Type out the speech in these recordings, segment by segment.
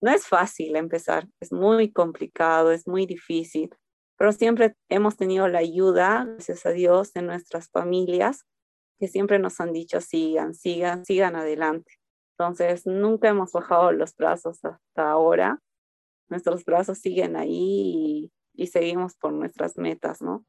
no es fácil empezar, es muy complicado, es muy difícil, pero siempre hemos tenido la ayuda, gracias a Dios, de nuestras familias, que siempre nos han dicho sigan, sigan, sigan adelante. Entonces, nunca hemos bajado los brazos hasta ahora. Nuestros brazos siguen ahí y, y seguimos por nuestras metas, ¿no?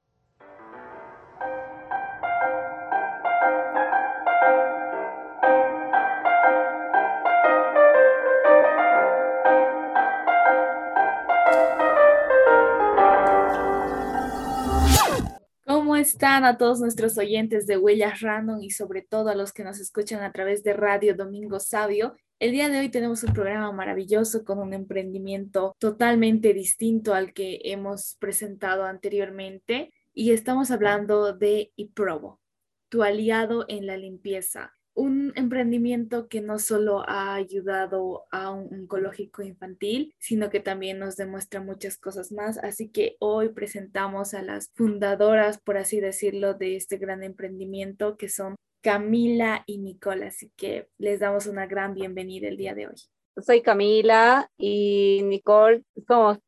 Están a todos nuestros oyentes de Huellas Random y sobre todo a los que nos escuchan a través de Radio Domingo Sabio? El día de hoy tenemos un programa maravilloso con un emprendimiento totalmente distinto al que hemos presentado anteriormente y estamos hablando de iProbo, tu aliado en la limpieza un emprendimiento que no solo ha ayudado a un oncológico infantil, sino que también nos demuestra muchas cosas más. Así que hoy presentamos a las fundadoras, por así decirlo, de este gran emprendimiento, que son Camila y Nicole. Así que les damos una gran bienvenida el día de hoy. Soy Camila y Nicole, somos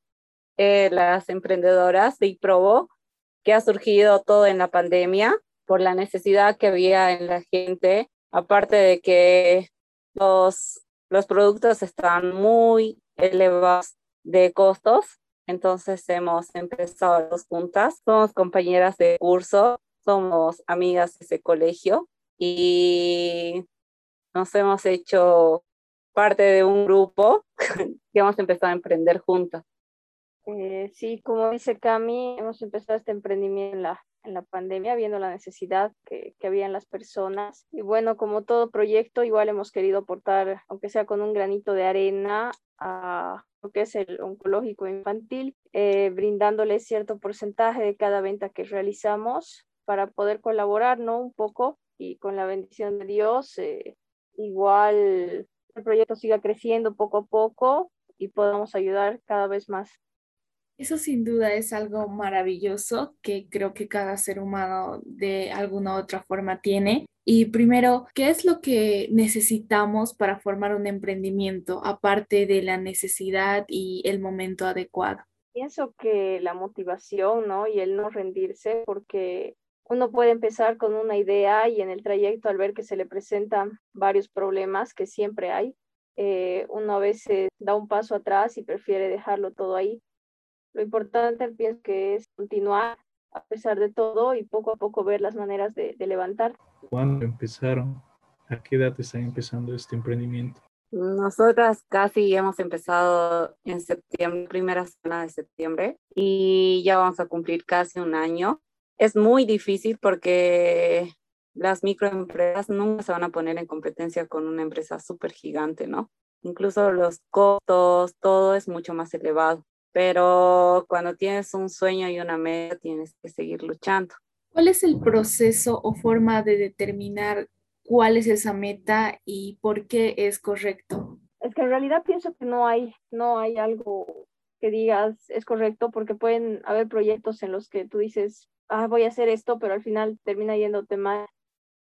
eh, las emprendedoras de IPROBO, que ha surgido todo en la pandemia por la necesidad que había en la gente aparte de que los, los productos están muy elevados de costos, entonces hemos empezado dos juntas, somos compañeras de curso, somos amigas de ese colegio y nos hemos hecho parte de un grupo que hemos empezado a emprender juntas. Eh, sí, como dice Cami, hemos empezado este emprendimiento en la en la pandemia, viendo la necesidad que, que había en las personas. Y bueno, como todo proyecto, igual hemos querido aportar, aunque sea con un granito de arena, a lo que es el oncológico infantil, eh, brindándole cierto porcentaje de cada venta que realizamos para poder colaborar, ¿no? Un poco y con la bendición de Dios, eh, igual el proyecto siga creciendo poco a poco y podamos ayudar cada vez más. Eso sin duda es algo maravilloso que creo que cada ser humano de alguna u otra forma tiene. Y primero, ¿qué es lo que necesitamos para formar un emprendimiento, aparte de la necesidad y el momento adecuado? Pienso que la motivación, ¿no? Y el no rendirse, porque uno puede empezar con una idea y en el trayecto al ver que se le presentan varios problemas, que siempre hay, eh, uno a veces da un paso atrás y prefiere dejarlo todo ahí lo importante pienso que es continuar a pesar de todo y poco a poco ver las maneras de, levantar. ¿Cuándo empezaron? ¿A qué edad están empezando este emprendimiento? Nosotras casi hemos empezado en septiembre, primera semana de septiembre, y ya vamos a cumplir casi un año. Es muy difícil porque las microempresas nunca se van a poner en competencia con una empresa súper gigante, ¿no? Incluso los costos, todo es mucho más elevado pero cuando tienes un sueño y una meta tienes que seguir luchando. ¿Cuál es el proceso o forma de determinar cuál es esa meta y por qué es correcto? Es que en realidad pienso que no hay, no hay algo que digas es correcto porque pueden haber proyectos en los que tú dices, ah, voy a hacer esto, pero al final termina yéndote mal.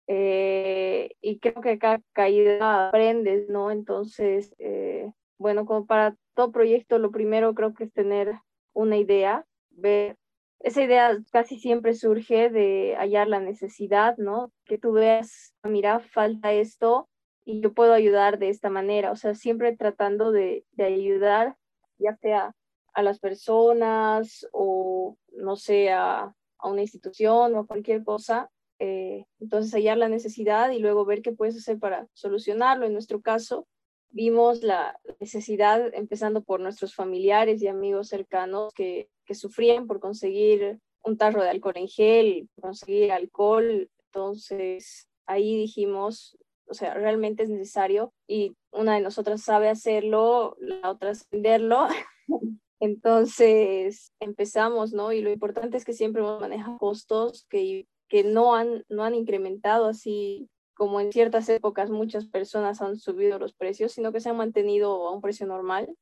Eh, y creo que cada caída aprendes, ¿no? Entonces, eh, bueno, como para todo proyecto, lo primero creo que es tener una idea, ver. Esa idea casi siempre surge de hallar la necesidad, ¿no? Que tú veas, ah, mira, falta esto y yo puedo ayudar de esta manera. O sea, siempre tratando de, de ayudar, ya sea a las personas o, no sé, a, una institución o cualquier cosa. Eh, entonces, hallar la necesidad y luego ver qué puedes hacer para solucionarlo. En nuestro caso, vimos la necesidad, empezando por nuestros familiares y amigos cercanos que, que sufrían por conseguir un tarro de alcohol en gel, conseguir alcohol. Entonces ahí dijimos, o sea, realmente es necesario y una de nosotras sabe hacerlo, la otra venderlo. Entonces empezamos, ¿no? Y lo importante es que siempre hemos costos que, que no, han, no han incrementado así como en ciertas épocas muchas personas han subido los precios, sino que se han mantenido a un precio normal,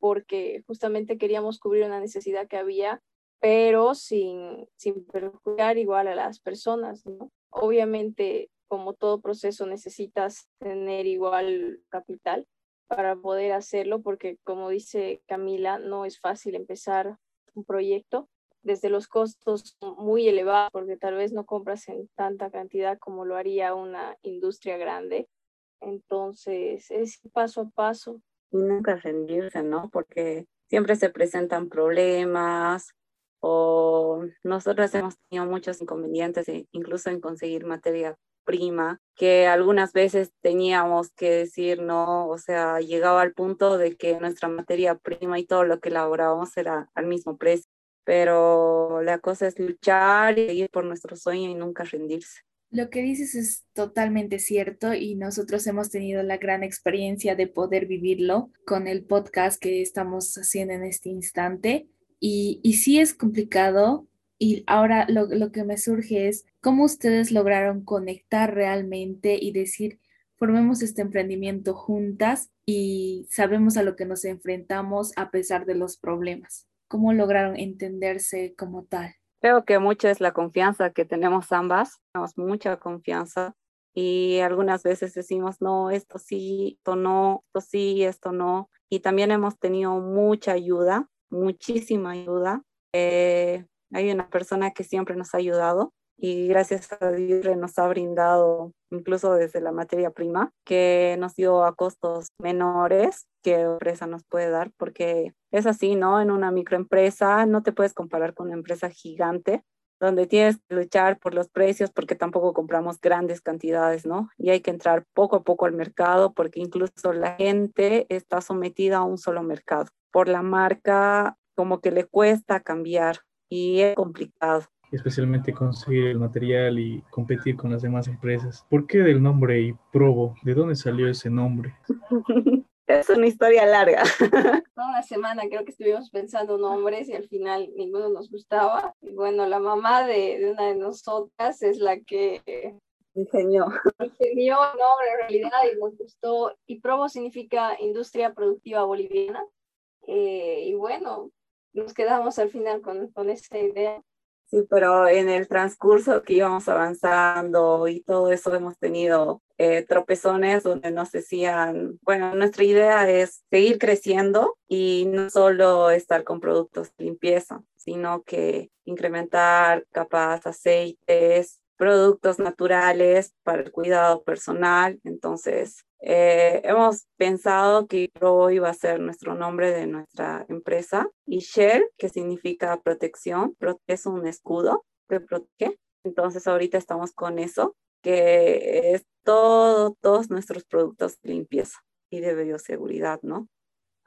porque justamente queríamos cubrir una necesidad que había, pero sin, sin perjudicar igual a las personas. Obviamente, como todo proceso, necesitas tener igual capital. para poder hacerlo, porque como dice Camila, no es fácil empezar un proyecto desde los costos muy elevados, porque tal vez no compras en tanta cantidad como lo haría una industria grande. Entonces, es paso a paso. Y nunca rendirse, ¿no? Porque siempre se presentan problemas o nosotros hemos tenido muchos inconvenientes, e incluso en conseguir materia prima, que algunas veces teníamos que decir no, o sea, llegaba al punto de que nuestra materia prima y todo lo que elaborábamos era al mismo precio. Pero la cosa es luchar y seguir por nuestro sueño y nunca rendirse. Lo que dices es totalmente cierto y nosotros hemos tenido la gran experiencia de poder vivirlo con el podcast que estamos haciendo en este instante. Y, y sí es complicado, y ahora lo, lo, que me surge es cómo ustedes lograron conectar realmente y decir, formemos este emprendimiento juntas y sabemos a lo que nos enfrentamos a pesar de los problemas. ¿Cómo lograron entenderse como tal? Creo que mucho es la confianza que tenemos ambas, tenemos mucha confianza y algunas veces decimos, no, esto sí, esto no, esto sí, esto no. Y también hemos tenido mucha ayuda, muchísima ayuda. Eh, hay una persona que siempre nos ha ayudado y gracias a Dios nos ha brindado incluso desde la materia prima que nos dio a costos menores que empresa nos puede dar porque es así, ¿no? En una microempresa no te puedes comparar con una empresa gigante donde tienes que luchar por los precios porque tampoco compramos grandes cantidades, ¿no? Y hay que entrar poco a poco al mercado porque incluso la gente está sometida a un solo mercado. Por la marca como que le cuesta cambiar y es complicado. Especialmente conseguir el material y competir con las demás empresas. ¿Por qué del nombre y Probo? ¿De dónde salió ese nombre? es una historia larga. Toda una semana creo que estuvimos pensando nombres y al final ninguno nos gustaba. Y bueno, la mamá de, de una de nosotras es la que ingenió. Ingenió el nombre en realidad y nos gustó. Y Probo significa Industria Productiva Boliviana. Eh, y bueno, nos quedamos al final con, con esa idea. Sí, pero en el transcurso que íbamos avanzando y todo eso hemos tenido eh, tropezones donde nos decían, bueno, nuestra idea es seguir creciendo y no solo estar con productos de limpieza, sino que incrementar capaz aceites, productos naturales para el cuidado personal. Entonces, eh, hemos pensado que Pro iba a ser nuestro nombre de nuestra empresa y Shell, que significa protección, es un escudo que protege. Entonces ahorita estamos con eso, que es todo, todos nuestros productos de limpieza y de bioseguridad, ¿no?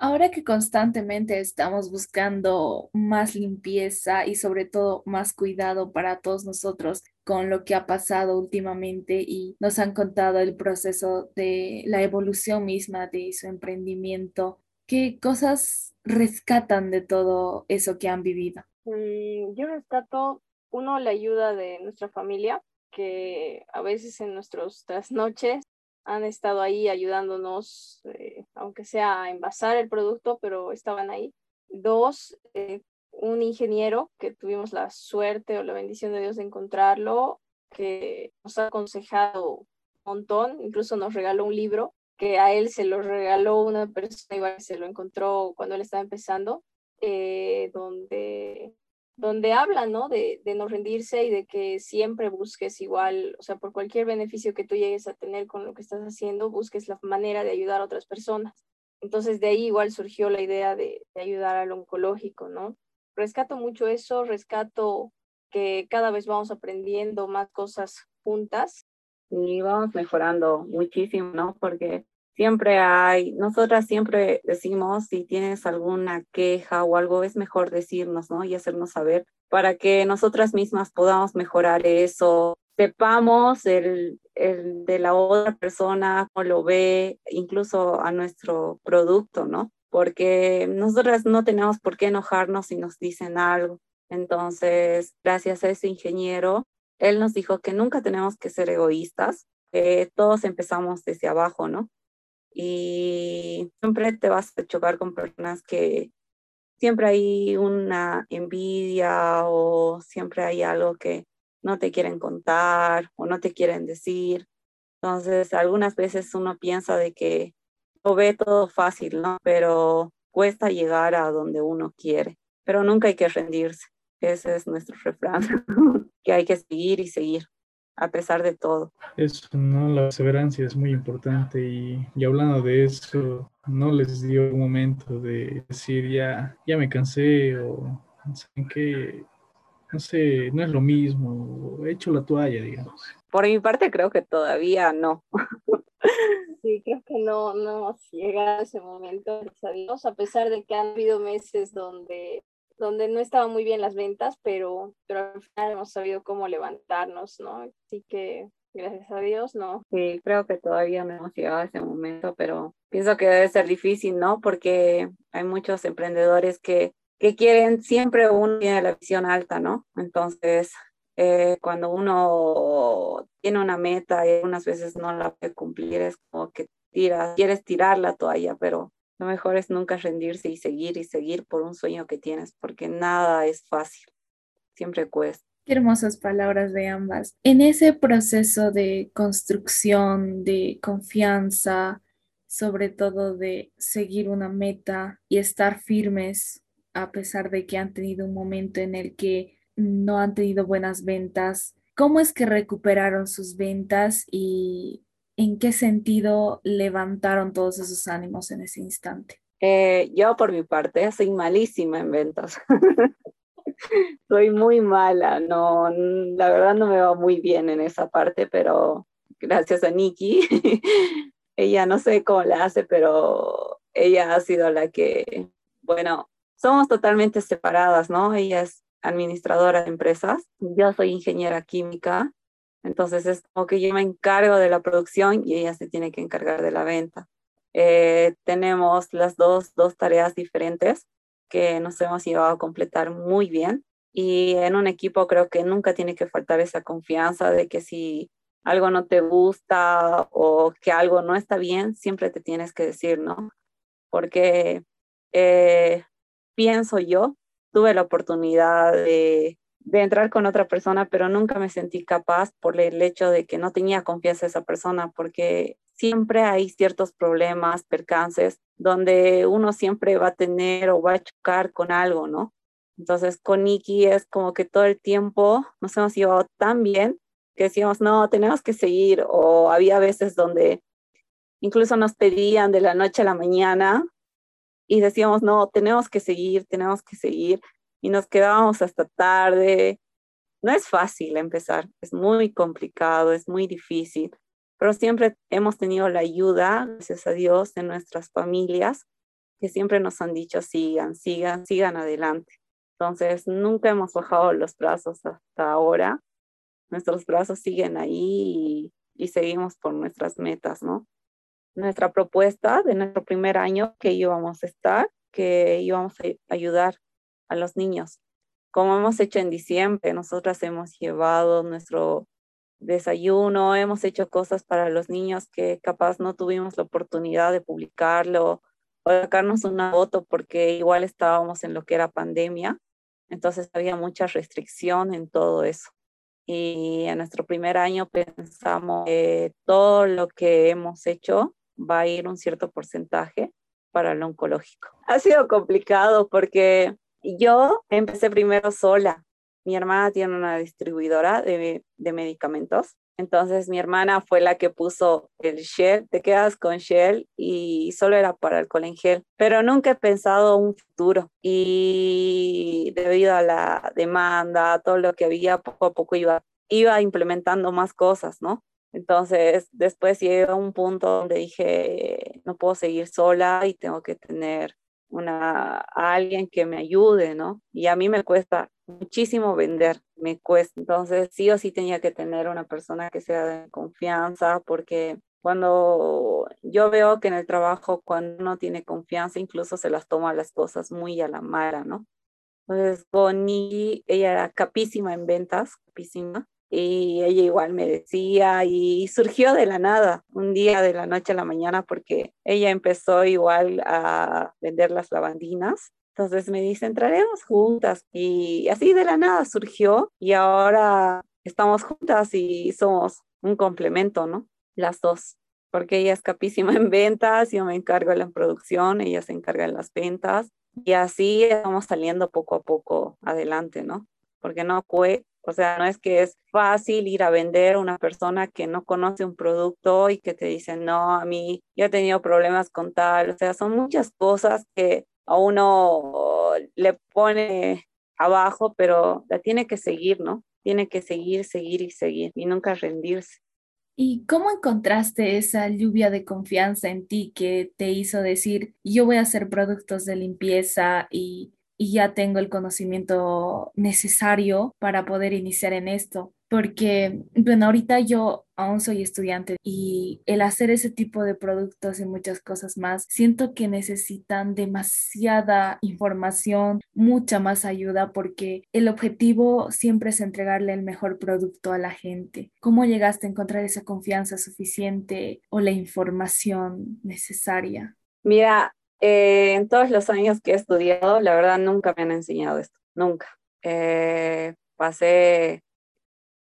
Ahora que constantemente estamos buscando más limpieza y sobre todo más cuidado para todos nosotros con lo que ha pasado últimamente y nos han contado el proceso de la evolución misma de su emprendimiento, ¿qué cosas rescatan de todo eso que han vivido? Mm, yo rescato, uno, la ayuda de nuestra familia, que a veces en nuestras trasnoches han estado ahí ayudándonos, eh, aunque sea envasar el producto, pero estaban ahí. Dos, eh, un ingeniero que tuvimos la suerte o la bendición de Dios de encontrarlo, que nos ha aconsejado un montón, incluso nos regaló un libro que a él se lo regaló una persona, igual se lo encontró cuando él estaba empezando, eh, donde donde habla, ¿no? De, no rendirse y de que siempre busques igual, o sea, por cualquier beneficio que tú llegues a tener con lo que estás haciendo, busques la manera de ayudar a otras personas. Entonces de ahí igual surgió la idea de, de ayudar al oncológico, ¿no? Rescato mucho eso, rescato que cada vez vamos aprendiendo más cosas juntas. Y vamos mejorando muchísimo, ¿no? Porque siempre hay, nosotras siempre decimos, si tienes alguna queja o algo, es mejor decirnos, ¿no? Y hacernos saber para que nosotras mismas podamos mejorar eso, sepamos el, el de la otra persona, cómo lo ve, incluso a nuestro producto, ¿no? Porque nosotras no tenemos por qué enojarnos si nos dicen algo. Entonces, gracias a ese ingeniero, él nos dijo que nunca tenemos que ser egoístas, que todos empezamos desde abajo, ¿no? Y siempre te vas a chocar con personas que siempre hay una envidia o siempre hay algo que no te quieren contar o no te quieren decir. Entonces, algunas veces uno piensa de que lo ve todo fácil, ¿no? Pero cuesta llegar a donde uno quiere, pero nunca hay que rendirse. Ese es nuestro refrán, que hay que seguir y seguir a pesar de todo. Eso, ¿no? La perseverancia es muy importante y, y, hablando de eso, ¿no les dio un momento de decir ya, ya me cansé o ¿saben qué? No sé, no es lo mismo, he hecho la toalla, digamos. Por mi parte creo que todavía no. Sí, creo que no, no llega ese momento, a pesar de que han habido meses donde donde no estaban muy bien las ventas, pero, pero al final hemos sabido cómo levantarnos, ¿no? Así que gracias a Dios, no. Sí, creo que todavía no hemos llegado a ese momento, pero pienso que debe ser difícil, ¿no? Porque hay muchos emprendedores que, que quieren, siempre uno tiene la visión alta, ¿no? Entonces, eh, cuando uno tiene una meta y algunas veces no la puede cumplir, es como que tiras, quieres tirar la toalla, pero lo mejor es nunca rendirse y seguir y seguir por un sueño que tienes, porque nada es fácil, siempre cuesta. Qué hermosas palabras de ambas. En ese proceso de construcción, de confianza, sobre todo de seguir una meta y estar firmes a pesar de que han tenido un momento en el que no han tenido buenas ventas, ¿cómo es que recuperaron sus ventas y ¿en qué sentido levantaron todos esos ánimos en ese instante? Eh, yo por mi parte soy malísima en ventas. soy muy mala, no, la verdad no me va muy bien en esa parte, pero gracias a Nikki, ella no sé cómo la hace, pero ella ha sido la que, bueno, somos totalmente separadas, ¿no? Ella es administradora de empresas, yo soy ingeniera química entonces es como que yo me encargo de la producción y ella se tiene que encargar de la venta. Eh, tenemos las dos, dos tareas diferentes que nos hemos llevado a completar muy bien y en un equipo creo que nunca tiene que faltar esa confianza de que si algo no te gusta o que algo no está bien, siempre te tienes que decir, ¿no? Porque eh, pienso yo, tuve la oportunidad de de entrar con otra persona, pero nunca me sentí capaz por el hecho de que no tenía confianza en esa persona, porque siempre hay ciertos problemas, percances, donde uno siempre va a tener o va a chocar con algo, ¿no? Entonces con Nikki es como que todo el tiempo nos hemos llevado tan bien que decíamos, no, tenemos que seguir, o había veces donde incluso nos pedían de la noche a la mañana y decíamos, no, tenemos que seguir, tenemos que seguir y nos quedábamos hasta tarde. No es fácil empezar, es muy complicado, es muy difícil, pero siempre hemos tenido la ayuda, gracias a Dios, de nuestras familias, que siempre nos han dicho, sigan, sigan, sigan adelante. Entonces, nunca hemos bajado los brazos hasta ahora. Nuestros brazos siguen ahí y, y seguimos por nuestras metas, ¿no? Nuestra propuesta de nuestro primer año que íbamos a estar, que íbamos a ayudar a los niños. Como hemos hecho en diciembre, nosotras hemos llevado nuestro desayuno, hemos hecho cosas para los niños que capaz no tuvimos la oportunidad de publicarlo o sacarnos una foto porque igual estábamos en lo que era pandemia, entonces había mucha restricción en todo eso. Y en nuestro primer año pensamos que todo lo que hemos hecho va a ir un cierto porcentaje para lo oncológico. Ha sido complicado porque yo empecé primero sola. Mi hermana tiene una distribuidora de, medicamentos. Entonces mi hermana fue la que puso el Shell, te quedas con Shell y solo era para alcohol en gel, pero nunca he pensado un futuro y debido a la demanda, todo lo que había, poco a poco iba, iba implementando más cosas, ¿no? Entonces después llegué a un punto donde dije, no puedo seguir sola y tengo que tener una, a alguien que me ayude, ¿no? Y a mí me cuesta muchísimo vender, me cuesta. Entonces, sí o sí tenía que tener una persona que sea de confianza, porque cuando yo veo que en el trabajo, cuando uno tiene confianza, incluso se las toma las cosas muy a la mala, ¿no? Entonces, Bonnie, ella era capísima en ventas, capísima y ella igual me decía y surgió de la nada, un día de la noche a la mañana, porque ella empezó igual a vender las lavandinas. Entonces me dice, entraremos juntas y así de la nada surgió y ahora estamos juntas y somos un complemento, ¿no? Las dos. porque ella es capísima en ventas, yo me encargo de la producción, ella se encarga de las ventas y así vamos saliendo poco a poco adelante, ¿no? Porque no o sea, no es que es fácil ir a vender a una persona que no conoce un producto y que te dice, no, a mí ya he tenido problemas con tal, o sea, son muchas cosas que a uno le pone abajo, pero la tiene que seguir, ¿no? Tiene que seguir, seguir y seguir y nunca rendirse. ¿Y cómo encontraste esa lluvia de confianza en ti que te hizo decir, yo voy a hacer productos de limpieza y, y ya tengo el conocimiento necesario para poder iniciar en esto? porque, bueno, ahorita yo aún soy estudiante y el hacer ese tipo de productos y muchas cosas más, siento que necesitan demasiada información, mucha más ayuda, porque el objetivo siempre es entregarle el mejor producto a la gente. ¿Cómo llegaste a encontrar esa confianza suficiente o la información necesaria? Mira, eh, en todos los años que he estudiado, la verdad nunca me han enseñado esto, nunca. Eh, pasé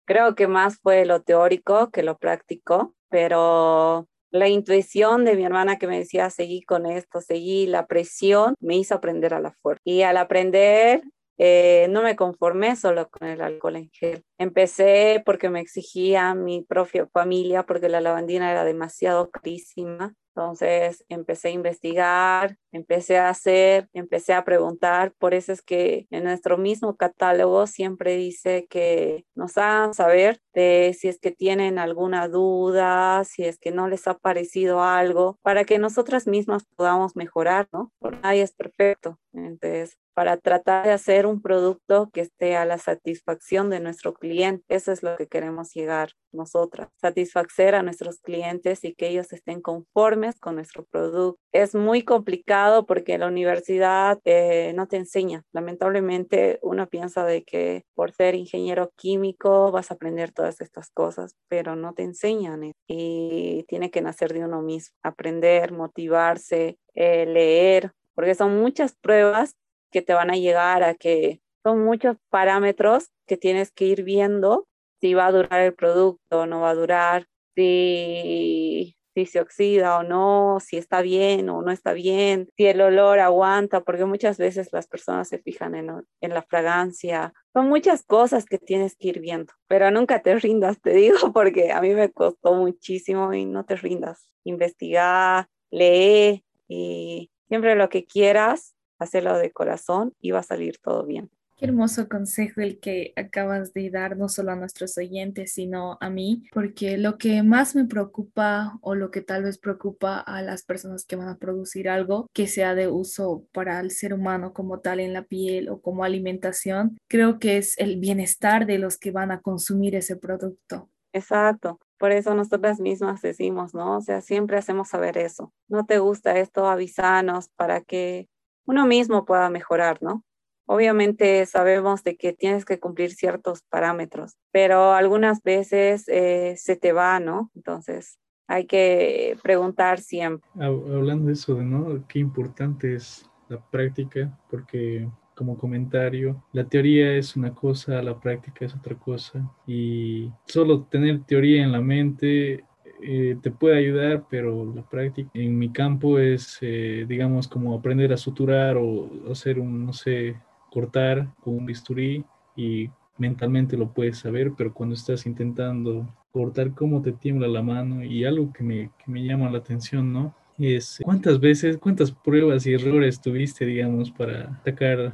Creo que más fue lo teórico que lo práctico, pero la intuición de mi hermana que me decía, seguí con esto, seguí, la presión me hizo aprender a la fuerza. Y al aprender, eh, no me conformé solo con el alcohol en gel. Empecé porque me exigía mi propia familia, porque la lavandina era demasiado carísima. Entonces empecé a investigar, empecé a hacer, empecé a preguntar. Por eso es que en nuestro mismo catálogo siempre dice que nos hagan saber de si es que tienen alguna duda, si es que no les ha parecido algo, para que nosotras mismas podamos mejorar, ¿no? Nadie es perfecto. Entonces, para tratar de hacer un producto que esté a la satisfacción de nuestro cliente. Eso es lo que queremos llegar nosotras, satisfacer a nuestros clientes y que ellos estén conformes con nuestro producto. Es muy complicado porque la universidad eh, no te enseña. Lamentablemente uno piensa de que por ser ingeniero químico vas a aprender todas estas cosas, pero no te enseñan y tiene que nacer de uno mismo, aprender, motivarse, eh, leer, porque son muchas pruebas que te van a llegar a que son muchos parámetros que tienes que ir viendo si va a durar el producto o no va a durar, si, si se oxida o no, si está bien o no está bien, si el olor aguanta, porque muchas veces las personas se fijan en, en la fragancia. Son muchas cosas que tienes que ir viendo, pero nunca te rindas, te digo, porque a mí me costó muchísimo y no te rindas. Investigar, lee y siempre lo que quieras hacerlo de corazón y va a salir todo bien. Qué hermoso consejo el que acabas de dar, no solo a nuestros oyentes, sino a mí, porque lo que más me preocupa o lo que tal vez preocupa a las personas que van a producir algo que sea de uso para el ser humano como tal en la piel o como alimentación, creo que es el bienestar de los que van a consumir ese producto. Exacto. Por eso nosotras mismas decimos, ¿no? O sea, siempre hacemos saber eso. No te gusta esto, avisanos para que uno mismo pueda mejorar, ¿no? Obviamente sabemos de que tienes que cumplir ciertos parámetros, pero algunas veces eh, se te va, ¿no? Entonces hay que preguntar siempre. Hablando de eso, ¿no? Qué importante es la práctica, porque como comentario, la teoría es una cosa, la práctica es otra cosa, y solo tener teoría en la mente eh, te puede ayudar, pero la práctica en mi campo es, eh, digamos, como aprender a suturar o hacer un, no sé, cortar con un bisturí y mentalmente lo puedes saber, pero cuando estás intentando cortar, cómo te tiembla la mano y algo que me, que me llama la atención, ¿no? Es cuántas veces, cuántas pruebas y errores tuviste, digamos, para sacar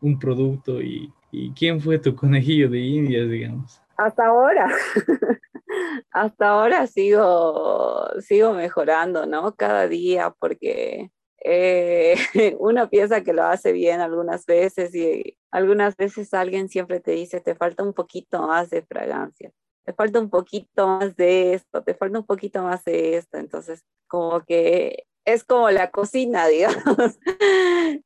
un producto y, y quién fue tu conejillo de indias, digamos. Hasta ahora. hasta ahora sigo, sigo mejorando, ¿no? Cada día porque eh, uno piensa que lo hace bien algunas veces y algunas veces alguien siempre te dice, te falta un poquito más de fragancia, te falta un poquito más de esto, te falta un poquito más de esto. Entonces, como que es como la cocina, digamos.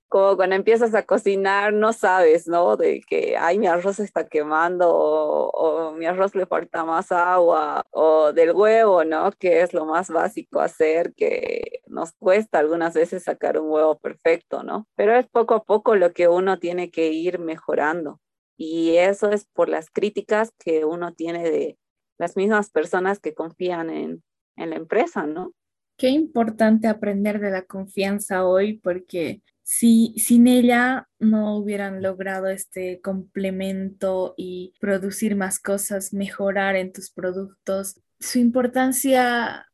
Como cuando empiezas a cocinar, no sabes, ¿no? De que, ay, mi arroz está quemando o, mi arroz le falta más agua o del huevo, ¿no? Que es lo más básico hacer, que nos cuesta algunas veces sacar un huevo perfecto, ¿no? Pero es poco a poco lo que uno tiene que ir mejorando. Y eso es por las críticas que uno tiene de las mismas personas que confían en, en la empresa, ¿no? Qué importante aprender de la confianza hoy porque si sin ella no hubieran logrado este complemento y producir más cosas, mejorar en tus productos, su importancia,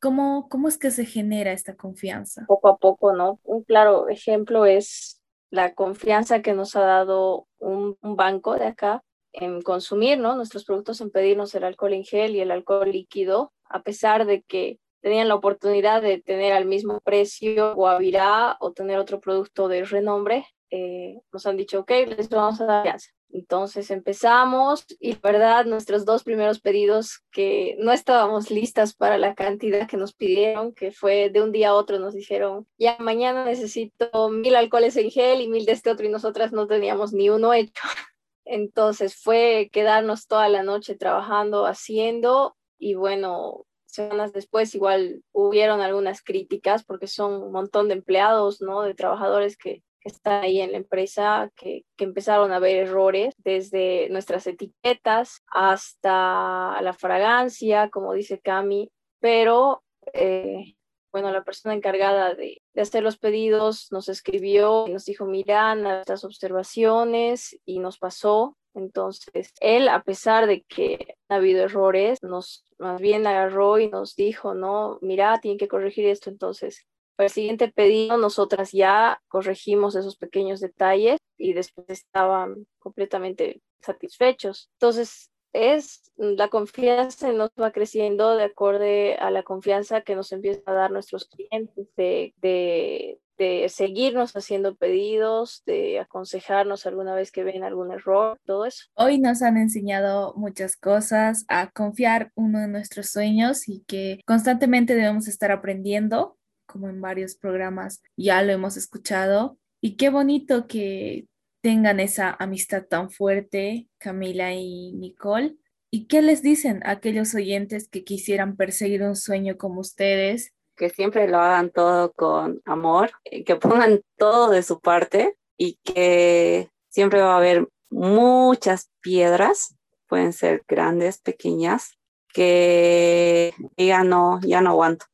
¿cómo, cómo es que se genera esta confianza? Poco a poco, ¿no? Un claro ejemplo es la confianza que nos ha dado un, un banco de acá en consumir, ¿no? Nuestros productos en pedirnos el alcohol en gel y el alcohol líquido, a pesar de que tenían la oportunidad de tener al mismo precio Guavirá o tener otro producto de renombre, eh, nos han dicho, ok, les vamos a dar confianza. Entonces empezamos y verdad nuestros dos primeros pedidos que no estábamos listas para la cantidad que nos pidieron, que fue de un día a otro nos dijeron, ya mañana necesito mil alcoholes en gel y mil de este otro y nosotras no teníamos ni uno hecho. Entonces fue quedarnos toda la noche trabajando, haciendo y bueno, semanas después igual hubieron algunas críticas porque son un montón de empleados, ¿no? De trabajadores que, están ahí en la empresa, que, que, empezaron a ver errores desde nuestras etiquetas hasta la fragancia, como dice Cami, pero eh, bueno, la persona encargada de, hacer los pedidos nos escribió y nos dijo, miran estas observaciones y nos pasó entonces, él, a pesar de que ha habido errores, nos más bien agarró y nos dijo, no, mira, tienen que corregir esto. Entonces, para el siguiente pedido, nosotras ya corregimos esos pequeños detalles y después estaban completamente satisfechos. Entonces, es la confianza nos va creciendo de acuerdo a la confianza que nos empiezan a dar nuestros clientes de, de, de seguirnos haciendo pedidos, de aconsejarnos alguna vez que ven algún error, todo eso. Hoy nos han enseñado muchas cosas, a confiar uno en nuestros sueños y que constantemente debemos estar aprendiendo, como en varios programas ya lo hemos escuchado. Y qué bonito que tengan esa amistad tan fuerte, Camila y Nicole. ¿Y qué les dicen a aquellos oyentes que quisieran perseguir un sueño como ustedes que siempre lo hagan todo con amor, eh, que pongan todo de su parte y que siempre va a haber muchas piedras, pueden ser grandes, pequeñas, que digan no, ya no aguanto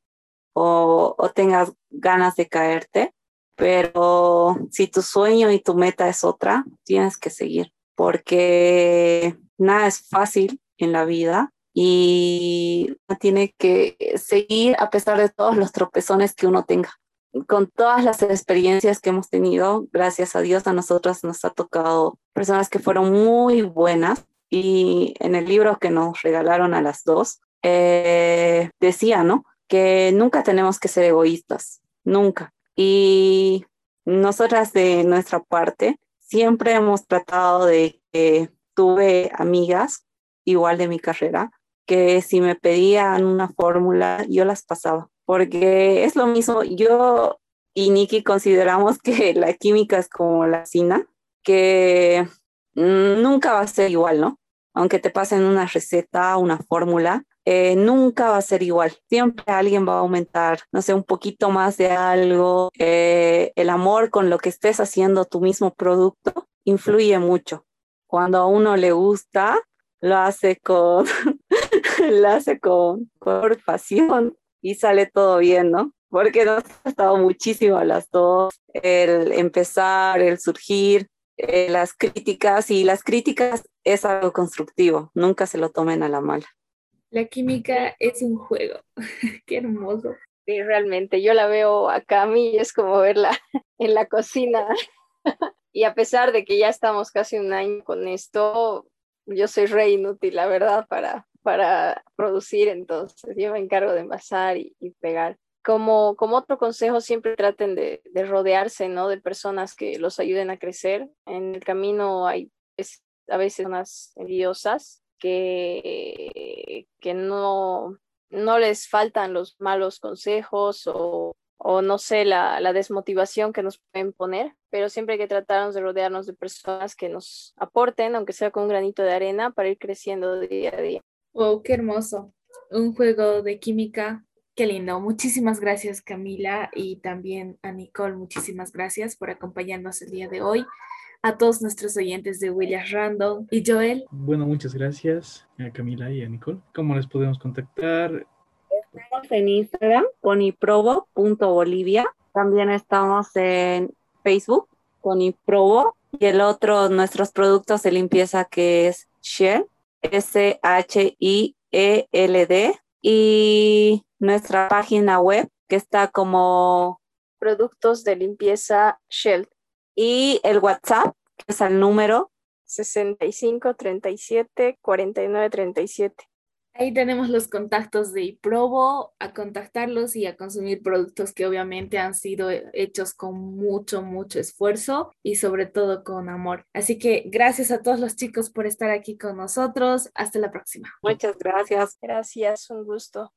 o, o tengas ganas de caerte, pero si tu sueño y tu meta es otra, tienes que seguir porque nada es fácil en la vida y tiene que seguir a pesar de todos los tropezones que uno tenga. Con todas las experiencias que hemos tenido, gracias a Dios a nosotras nos ha tocado personas que fueron muy buenas y en el libro que nos regalaron a las dos, eh, decía, ¿no? Que nunca tenemos que ser egoístas, nunca. Y nosotras de nuestra parte siempre hemos tratado de que tuve amigas igual de mi carrera que si me pedían una fórmula, yo las pasaba, porque es lo mismo, yo y Nikki consideramos que la química es como la cocina, que nunca va a ser igual, ¿no? Aunque te pasen una receta, una fórmula, eh, nunca va a ser igual. Siempre alguien va a aumentar, no sé, un poquito más de algo. Eh, el amor con lo que estés haciendo tu mismo producto influye mucho. Cuando a uno le gusta, lo hace con, lo hace con, con pasión y sale todo bien, ¿no? Porque nos ha estado muchísimo a las dos, el empezar, el surgir, eh, las críticas y las críticas es algo constructivo, nunca se lo tomen a la mala. La química es un juego, qué hermoso. Sí, realmente, yo la veo acá a mí es como verla en la cocina. y a pesar de que ya estamos casi un año con esto, yo soy re inútil, la verdad, para, para producir, entonces yo me encargo de envasar y, pegar. Como, como otro consejo, siempre traten de, de, rodearse, ¿no? De personas que los ayuden a crecer. En el camino hay a veces unas envidiosas que, que no, no les faltan los malos consejos o o no sé, la, la, desmotivación que nos pueden poner, pero siempre que tratarnos de rodearnos de personas que nos aporten, aunque sea con un granito de arena, para ir creciendo día a día. ¡Wow, qué hermoso! Un juego de química, qué lindo. Muchísimas gracias Camila y también a Nicole, muchísimas gracias por acompañarnos el día de hoy. A todos nuestros oyentes de Williams Randall y Joel. Bueno, muchas gracias a Camila y a Nicole. ¿Cómo les podemos contactar? Estamos en Instagram con iprobo.bolivia. También estamos en Facebook con iprobo. Y el otro, nuestros productos de limpieza que es Shell, S-H-I-E-L-D. Y nuestra página web que está como productos de limpieza Shell. Y el WhatsApp, que es el número 65 37 49 37. Ahí tenemos los contactos de Iprobo, a contactarlos y a consumir productos que obviamente han sido hechos con mucho, mucho esfuerzo y sobre todo con amor. Así que gracias a todos los chicos por estar aquí con nosotros. Hasta la próxima. Muchas gracias. Gracias, un gusto.